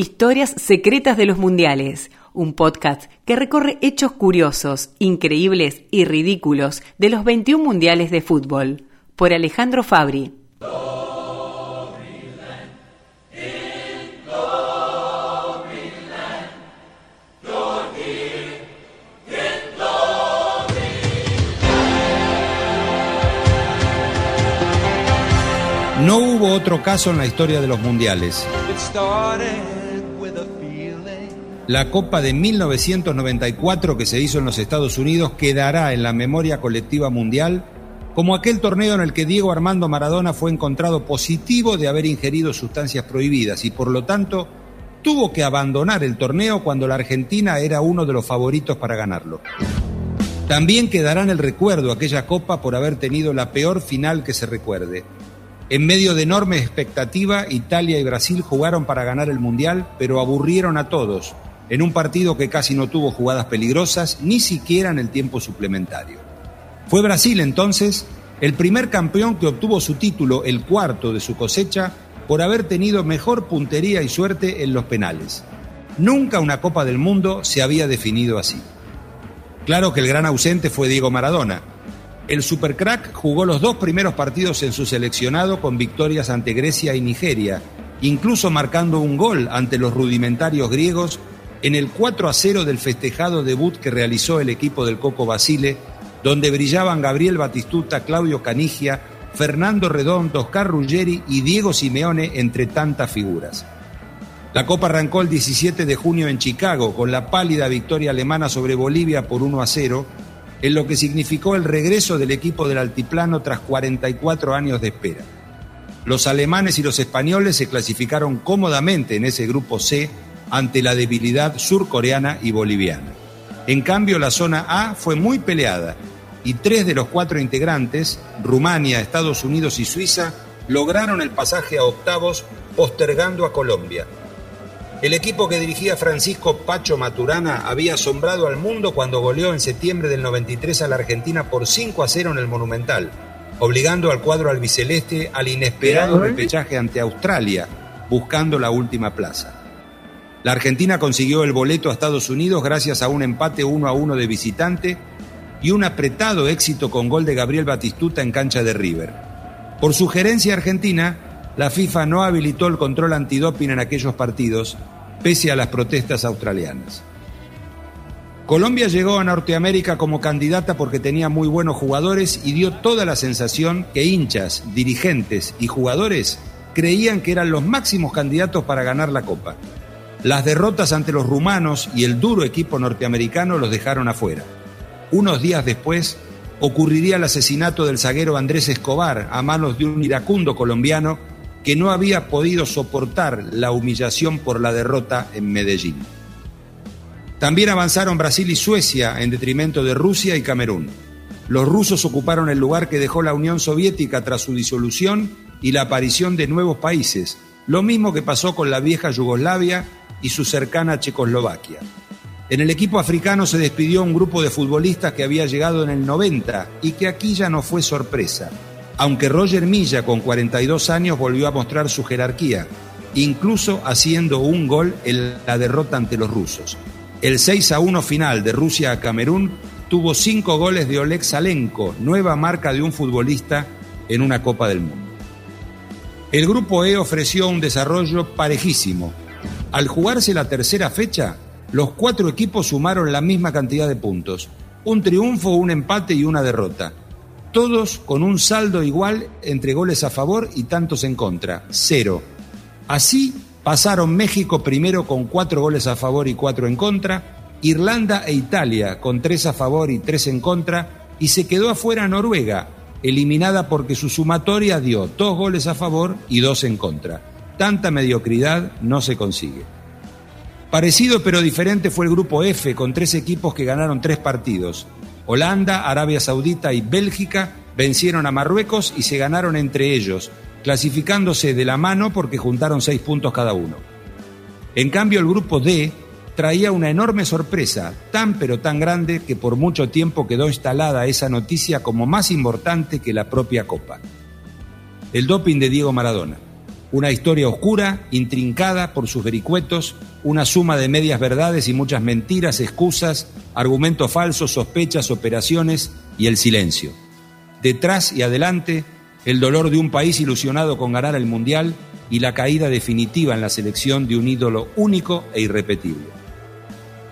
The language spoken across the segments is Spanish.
Historias secretas de los mundiales, un podcast que recorre hechos curiosos, increíbles y ridículos de los 21 mundiales de fútbol, por Alejandro Fabri. No hubo otro caso en la historia de los mundiales. La Copa de 1994 que se hizo en los Estados Unidos quedará en la memoria colectiva mundial como aquel torneo en el que Diego Armando Maradona fue encontrado positivo de haber ingerido sustancias prohibidas y por lo tanto tuvo que abandonar el torneo cuando la Argentina era uno de los favoritos para ganarlo. También quedará en el recuerdo aquella copa por haber tenido la peor final que se recuerde, en medio de enorme expectativa, Italia y Brasil jugaron para ganar el Mundial, pero aburrieron a todos, en un partido que casi no tuvo jugadas peligrosas, ni siquiera en el tiempo suplementario. Fue Brasil entonces el primer campeón que obtuvo su título, el cuarto de su cosecha, por haber tenido mejor puntería y suerte en los penales. Nunca una Copa del Mundo se había definido así. Claro que el gran ausente fue Diego Maradona, el Supercrack jugó los dos primeros partidos en su seleccionado con victorias ante Grecia y Nigeria, incluso marcando un gol ante los rudimentarios griegos en el 4 a 0 del festejado debut que realizó el equipo del Coco Basile, donde brillaban Gabriel Batistuta, Claudio Canigia, Fernando Redondo, Oscar Ruggeri y Diego Simeone, entre tantas figuras. La Copa arrancó el 17 de junio en Chicago con la pálida victoria alemana sobre Bolivia por 1 a 0 en lo que significó el regreso del equipo del altiplano tras 44 años de espera. Los alemanes y los españoles se clasificaron cómodamente en ese grupo C ante la debilidad surcoreana y boliviana. En cambio, la zona A fue muy peleada y tres de los cuatro integrantes, Rumania, Estados Unidos y Suiza, lograron el pasaje a octavos postergando a Colombia, el equipo que dirigía Francisco Pacho Maturana había asombrado al mundo cuando goleó en septiembre del 93 a la Argentina por 5 a 0 en el Monumental, obligando al cuadro albiceleste al inesperado repechaje ante Australia, buscando la última plaza. La Argentina consiguió el boleto a Estados Unidos gracias a un empate 1 a 1 de visitante y un apretado éxito con gol de Gabriel Batistuta en cancha de River. Por sugerencia argentina, la FIFA no habilitó el control antidoping en aquellos partidos, pese a las protestas australianas. Colombia llegó a Norteamérica como candidata porque tenía muy buenos jugadores y dio toda la sensación que hinchas, dirigentes y jugadores creían que eran los máximos candidatos para ganar la Copa. Las derrotas ante los rumanos y el duro equipo norteamericano los dejaron afuera. Unos días después ocurriría el asesinato del zaguero Andrés Escobar a manos de un iracundo colombiano que no había podido soportar la humillación por la derrota en Medellín. También avanzaron Brasil y Suecia en detrimento de Rusia y Camerún. Los rusos ocuparon el lugar que dejó la Unión Soviética tras su disolución y la aparición de nuevos países, lo mismo que pasó con la vieja Yugoslavia y su cercana Checoslovaquia. En el equipo africano se despidió un grupo de futbolistas que había llegado en el 90 y que aquí ya no fue sorpresa aunque Roger Milla con 42 años volvió a mostrar su jerarquía, incluso haciendo un gol en la derrota ante los rusos. El 6 a 1 final de Rusia a Camerún tuvo cinco goles de Oleg Salenko, nueva marca de un futbolista en una Copa del Mundo. El grupo E ofreció un desarrollo parejísimo. Al jugarse la tercera fecha, los cuatro equipos sumaron la misma cantidad de puntos, un triunfo, un empate y una derrota todos con un saldo igual entre goles a favor y tantos en contra, cero. Así pasaron México primero con cuatro goles a favor y cuatro en contra, Irlanda e Italia con tres a favor y tres en contra, y se quedó afuera Noruega, eliminada porque su sumatoria dio dos goles a favor y dos en contra. Tanta mediocridad no se consigue. Parecido pero diferente fue el grupo F con tres equipos que ganaron tres partidos. Holanda, Arabia Saudita y Bélgica vencieron a Marruecos y se ganaron entre ellos, clasificándose de la mano porque juntaron seis puntos cada uno. En cambio, el grupo D traía una enorme sorpresa, tan pero tan grande que por mucho tiempo quedó instalada esa noticia como más importante que la propia Copa. El doping de Diego Maradona. Una historia oscura, intrincada por sus vericuetos, una suma de medias verdades y muchas mentiras, excusas, argumentos falsos, sospechas, operaciones y el silencio. Detrás y adelante, el dolor de un país ilusionado con ganar el Mundial y la caída definitiva en la selección de un ídolo único e irrepetible.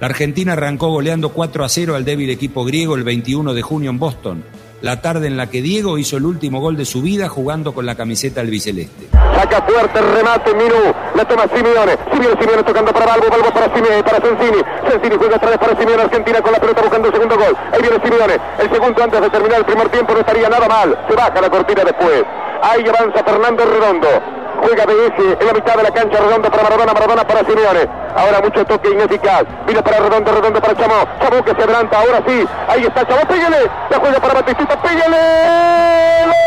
La Argentina arrancó goleando 4 a 0 al débil equipo griego el 21 de junio en Boston, la tarde en la que Diego hizo el último gol de su vida jugando con la camiseta albiceleste. Saca fuerte remate Minú, la toma Simeone, Simeone, Simeone tocando para Balbo, Balbo para Simeone, para Sensini, Sensini juega vez para Simeone, Argentina con la pelota buscando el segundo gol, ahí viene Simeone, el segundo antes de terminar el primer tiempo no estaría nada mal, se baja la cortina después, ahí avanza Fernando Redondo, juega eje en la mitad de la cancha, Redondo para Maradona, Maradona para Simeone. Ahora mucho toque ineficaz. Viene para Redondo, Redondo para Chamó. Chamó que se adelanta, ahora sí. Ahí está Chamó, pégale. La juega para Batistita, pégale.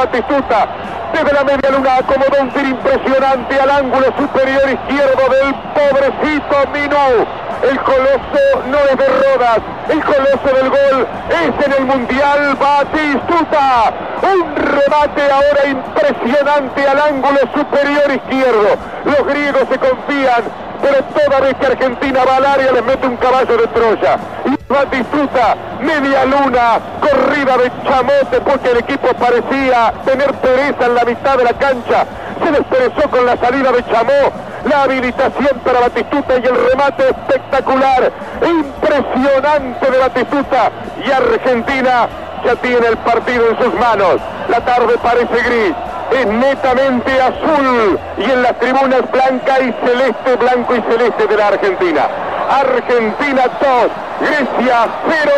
Batistuta. Desde la media luna acomodó un tiro impresionante al ángulo superior izquierdo del pobrecito Minú. El coloso no es de Rodas, el coloso del gol es en el Mundial Batistuta. Un remate ahora impresionante al ángulo superior izquierdo. Los griegos se confían, pero toda vez que Argentina va al área les mete un caballo de Troya. Y Batistuta, media luna, corrida de chamote porque el equipo parecía tener pereza en la mitad de la cancha. Se desperezó con la salida de Chamó, la habilitación para Batistuta y el remate espectacular, impresionante de Batistuta. Y Argentina ya tiene el partido en sus manos. La tarde parece gris, es netamente azul y en las tribunas blanca y celeste, blanco y celeste de la Argentina. Argentina 2, Grecia 0.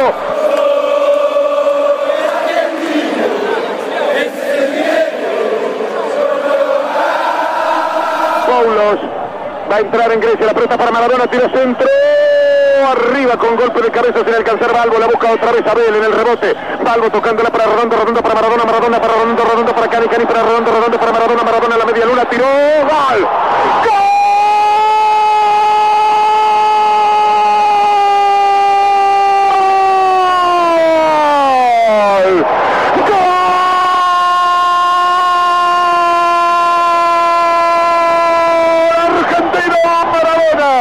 Paulos va a entrar en Grecia, la pelota para Maradona, tiro centro, arriba con golpe de cabeza sin alcanzar Balbo, la busca otra vez Abel en el rebote, Balbo tocándola para Redondo, Redondo para Maradona, Maradona para Redondo, Redondo para Cani, Cani para Redondo, Redondo para Maradona, Maradona en la media luna, tiró, gol, argentino Maradona.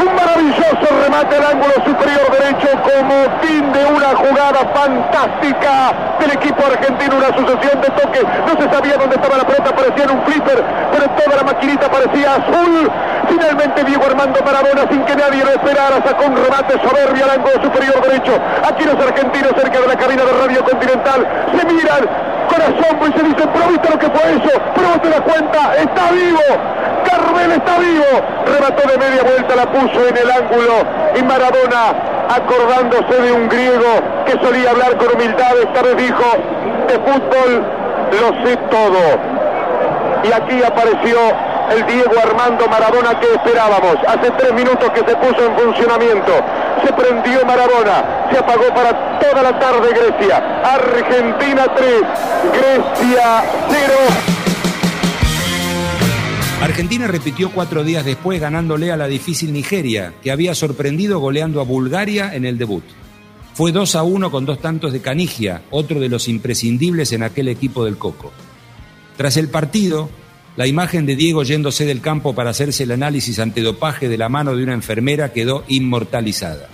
Un maravilloso remate al ángulo superior derecho como fin de una jugada fantástica del equipo argentino, una sucesión de toques. No se sabía dónde estaba la pelota, parecía en un flipper, pero toda la maquinita parecía azul. Finalmente Diego Armando Maradona, sin que nadie lo esperara, sacó un remate soberbio al ángulo superior derecho. Aquí los argentinos cerca de la cabina de Radio Continental se miran con asombro y se dicen, pero lo que fue eso, pero vos cuenta, está vivo, Carmel está vivo, remató de media vuelta, la puso en el ángulo y Maradona, acordándose de un griego que solía hablar con humildad, esta vez dijo, de fútbol lo sé todo. Y aquí apareció el Diego Armando Maradona que esperábamos. Hace tres minutos que se puso en funcionamiento. Se prendió Maradona. Se apagó para toda la tarde Grecia. Argentina 3, Grecia 0. Argentina repitió cuatro días después ganándole a la difícil Nigeria, que había sorprendido goleando a Bulgaria en el debut. Fue 2 a 1 con dos tantos de Canigia, otro de los imprescindibles en aquel equipo del Coco. Tras el partido, la imagen de Diego yéndose del campo para hacerse el análisis antidopaje de la mano de una enfermera quedó inmortalizada.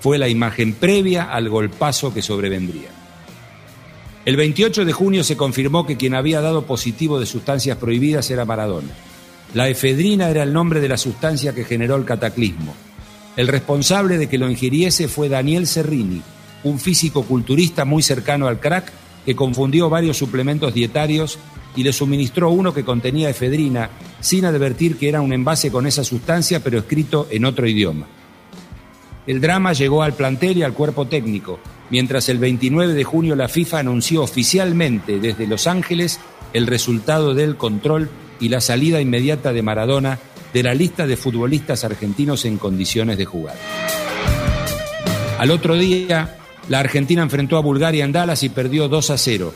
Fue la imagen previa al golpazo que sobrevendría. El 28 de junio se confirmó que quien había dado positivo de sustancias prohibidas era Maradona. La efedrina era el nombre de la sustancia que generó el cataclismo. El responsable de que lo ingiriese fue Daniel Serrini, un físico culturista muy cercano al crack que confundió varios suplementos dietarios y le suministró uno que contenía efedrina sin advertir que era un envase con esa sustancia pero escrito en otro idioma. El drama llegó al plantel y al cuerpo técnico, mientras el 29 de junio la FIFA anunció oficialmente desde Los Ángeles el resultado del control y la salida inmediata de Maradona de la lista de futbolistas argentinos en condiciones de jugar. Al otro día, la Argentina enfrentó a Bulgaria en Dallas y perdió 2 a 0.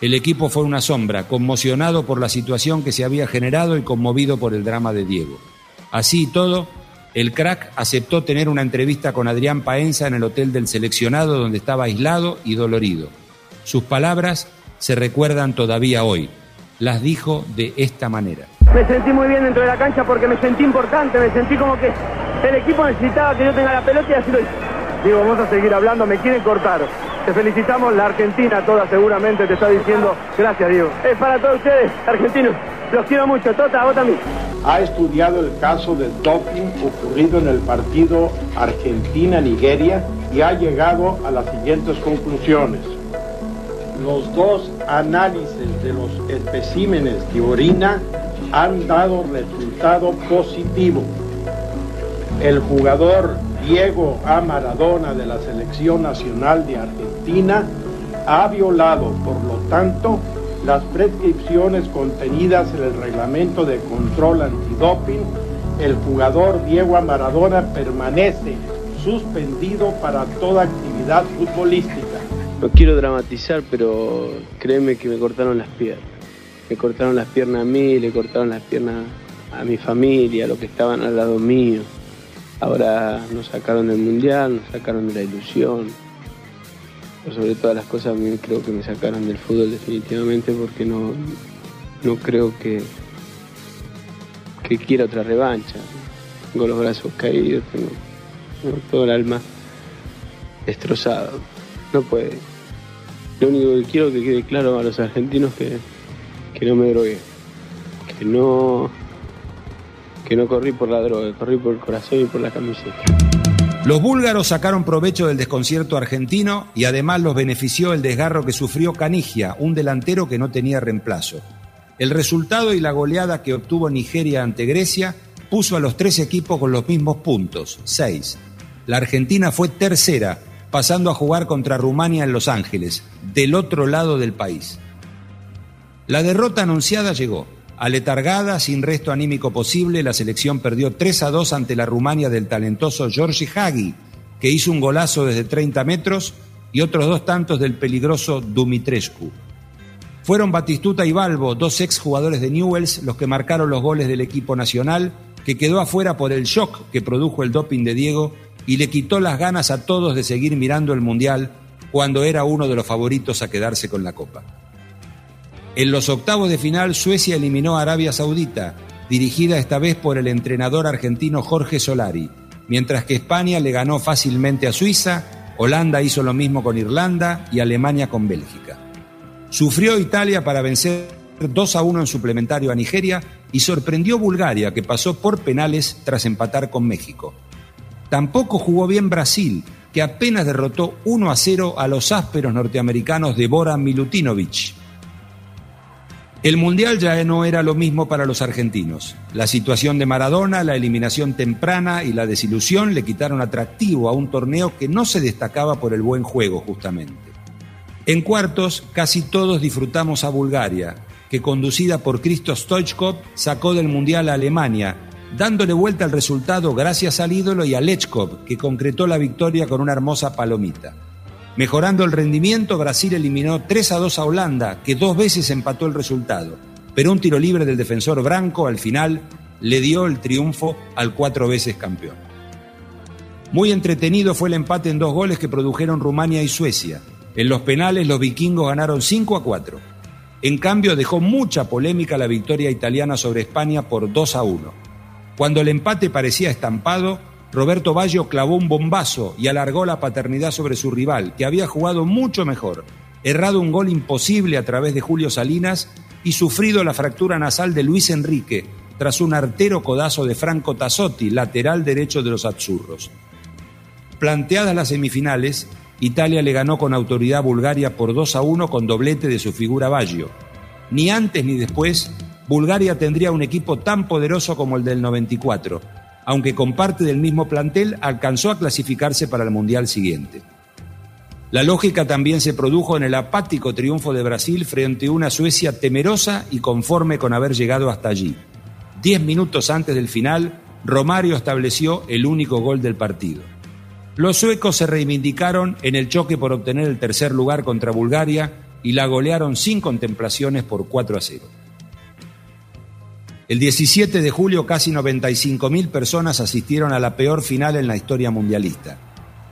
El equipo fue una sombra, conmocionado por la situación que se había generado y conmovido por el drama de Diego. Así y todo, el crack aceptó tener una entrevista con Adrián Paenza en el hotel del seleccionado donde estaba aislado y dolorido. Sus palabras se recuerdan todavía hoy. Las dijo de esta manera. Me sentí muy bien dentro de la cancha porque me sentí importante, me sentí como que el equipo necesitaba que yo tenga la pelota y así lo hice. Digo, vamos a seguir hablando, me quieren cortar. Te felicitamos, la Argentina toda seguramente te está diciendo gracias, Diego. Es para todos ustedes, argentinos. Los quiero mucho. Tota, vos también. Ha estudiado el caso del doping ocurrido en el partido Argentina-Nigeria y ha llegado a las siguientes conclusiones. Los dos análisis de los especímenes de orina han dado resultado positivo. El jugador Diego A. Maradona de la Selección Nacional de Argentina ha violado, por lo tanto, las prescripciones contenidas en el reglamento de control antidoping. El jugador Diego A. Maradona permanece suspendido para toda actividad futbolística. No quiero dramatizar, pero créeme que me cortaron las piernas. Me cortaron las piernas a mí, le cortaron las piernas a mi familia, a los que estaban al lado mío. Ahora nos sacaron del mundial, nos sacaron de la ilusión. Pero sobre todas las cosas, creo que me sacaron del fútbol definitivamente porque no, no creo que, que quiera otra revancha. Tengo los brazos caídos, tengo todo el alma destrozado. No puede. Lo único que quiero que quede claro a los argentinos que, que no me drogué. Que no que no corrí por la droga, corrí por el corazón y por la camiseta. Los búlgaros sacaron provecho del desconcierto argentino y además los benefició el desgarro que sufrió Canigia, un delantero que no tenía reemplazo. El resultado y la goleada que obtuvo Nigeria ante Grecia puso a los tres equipos con los mismos puntos, seis. La Argentina fue tercera, pasando a jugar contra Rumania en Los Ángeles, del otro lado del país. La derrota anunciada llegó. Aletargada, sin resto anímico posible, la selección perdió 3 a 2 ante la Rumania del talentoso Georgi Hagi, que hizo un golazo desde 30 metros y otros dos tantos del peligroso Dumitrescu. Fueron Batistuta y Balbo, dos ex jugadores de Newells, los que marcaron los goles del equipo nacional, que quedó afuera por el shock que produjo el doping de Diego y le quitó las ganas a todos de seguir mirando el Mundial cuando era uno de los favoritos a quedarse con la Copa. En los octavos de final, Suecia eliminó a Arabia Saudita, dirigida esta vez por el entrenador argentino Jorge Solari, mientras que España le ganó fácilmente a Suiza, Holanda hizo lo mismo con Irlanda y Alemania con Bélgica. Sufrió Italia para vencer 2 a 1 en suplementario a Nigeria y sorprendió Bulgaria, que pasó por penales tras empatar con México. Tampoco jugó bien Brasil, que apenas derrotó 1 a 0 a los ásperos norteamericanos de Bora Milutinovic. El Mundial ya no era lo mismo para los argentinos. La situación de Maradona, la eliminación temprana y la desilusión le quitaron atractivo a un torneo que no se destacaba por el buen juego justamente. En cuartos, casi todos disfrutamos a Bulgaria, que conducida por Kristo Stoichkov sacó del Mundial a Alemania, dándole vuelta al resultado gracias al ídolo y a Lechkov, que concretó la victoria con una hermosa palomita. Mejorando el rendimiento, Brasil eliminó 3 a 2 a Holanda, que dos veces empató el resultado, pero un tiro libre del defensor Branco al final le dio el triunfo al cuatro veces campeón. Muy entretenido fue el empate en dos goles que produjeron Rumania y Suecia. En los penales los vikingos ganaron 5 a 4. En cambio dejó mucha polémica la victoria italiana sobre España por 2 a 1. Cuando el empate parecía estampado, Roberto Baggio clavó un bombazo y alargó la paternidad sobre su rival, que había jugado mucho mejor, errado un gol imposible a través de Julio Salinas y sufrido la fractura nasal de Luis Enrique tras un artero codazo de Franco Tassotti, lateral derecho de los Azzurros. Planteadas las semifinales, Italia le ganó con autoridad a Bulgaria por 2 a 1 con doblete de su figura Baggio. Ni antes ni después, Bulgaria tendría un equipo tan poderoso como el del 94 aunque con parte del mismo plantel, alcanzó a clasificarse para el Mundial siguiente. La lógica también se produjo en el apático triunfo de Brasil frente a una Suecia temerosa y conforme con haber llegado hasta allí. Diez minutos antes del final, Romario estableció el único gol del partido. Los suecos se reivindicaron en el choque por obtener el tercer lugar contra Bulgaria y la golearon sin contemplaciones por 4 a 0. El 17 de julio casi 95.000 personas asistieron a la peor final en la historia mundialista.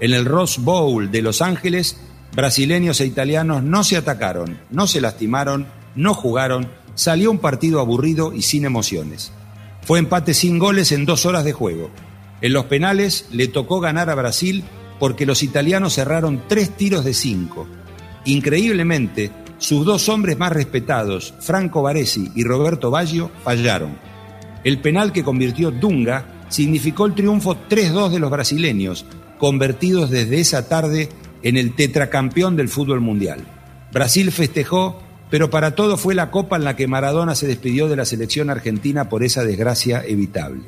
En el Rose Bowl de Los Ángeles, brasileños e italianos no se atacaron, no se lastimaron, no jugaron, salió un partido aburrido y sin emociones. Fue empate sin goles en dos horas de juego. En los penales le tocó ganar a Brasil porque los italianos cerraron tres tiros de cinco. Increíblemente, sus dos hombres más respetados, Franco Baresi y Roberto Baggio, fallaron. El penal que convirtió Dunga significó el triunfo 3-2 de los brasileños, convertidos desde esa tarde en el tetracampeón del fútbol mundial. Brasil festejó, pero para todo fue la copa en la que Maradona se despidió de la selección argentina por esa desgracia evitable.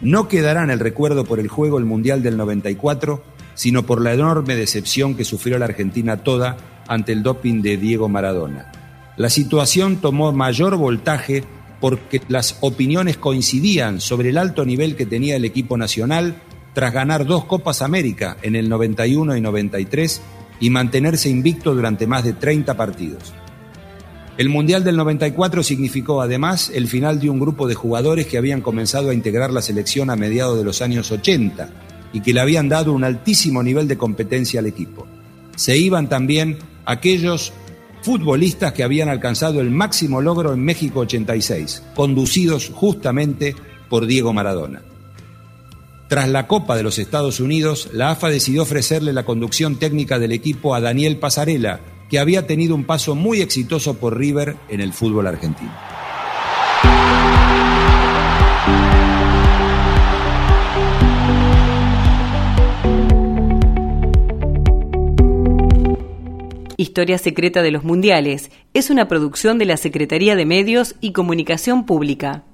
No quedará en el recuerdo por el juego el Mundial del 94, sino por la enorme decepción que sufrió la Argentina toda ante el doping de Diego Maradona. La situación tomó mayor voltaje porque las opiniones coincidían sobre el alto nivel que tenía el equipo nacional tras ganar dos Copas América en el 91 y 93 y mantenerse invicto durante más de 30 partidos. El Mundial del 94 significó además el final de un grupo de jugadores que habían comenzado a integrar la selección a mediados de los años 80 y que le habían dado un altísimo nivel de competencia al equipo. Se iban también aquellos futbolistas que habían alcanzado el máximo logro en México 86, conducidos justamente por Diego Maradona. Tras la Copa de los Estados Unidos, la AFA decidió ofrecerle la conducción técnica del equipo a Daniel Pasarela, que había tenido un paso muy exitoso por River en el fútbol argentino. Historia Secreta de los Mundiales es una producción de la Secretaría de Medios y Comunicación Pública.